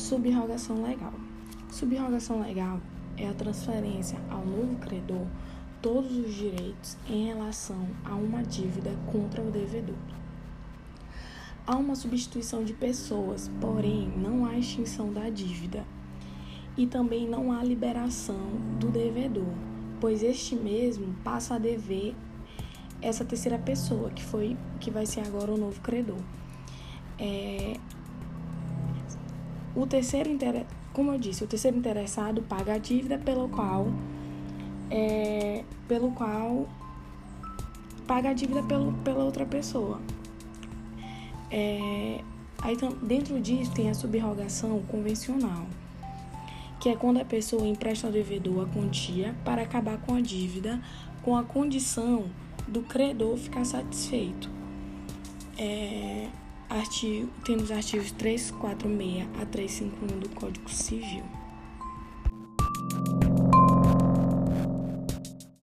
Subrogação legal. Subrogação legal é a transferência ao novo credor todos os direitos em relação a uma dívida contra o devedor. Há uma substituição de pessoas, porém não há extinção da dívida. E também não há liberação do devedor, pois este mesmo passa a dever essa terceira pessoa, que foi que vai ser agora o novo credor. É, o terceiro inter... como eu disse, o terceiro interessado paga a dívida pelo qual é, pelo qual paga a dívida pelo, pela outra pessoa. É, aí, dentro disso tem a subrogação convencional, que é quando a pessoa empresta ao devedor a quantia para acabar com a dívida, com a condição do credor ficar satisfeito. É, artigo, tem os artigos 346 a 351 do Código Civil.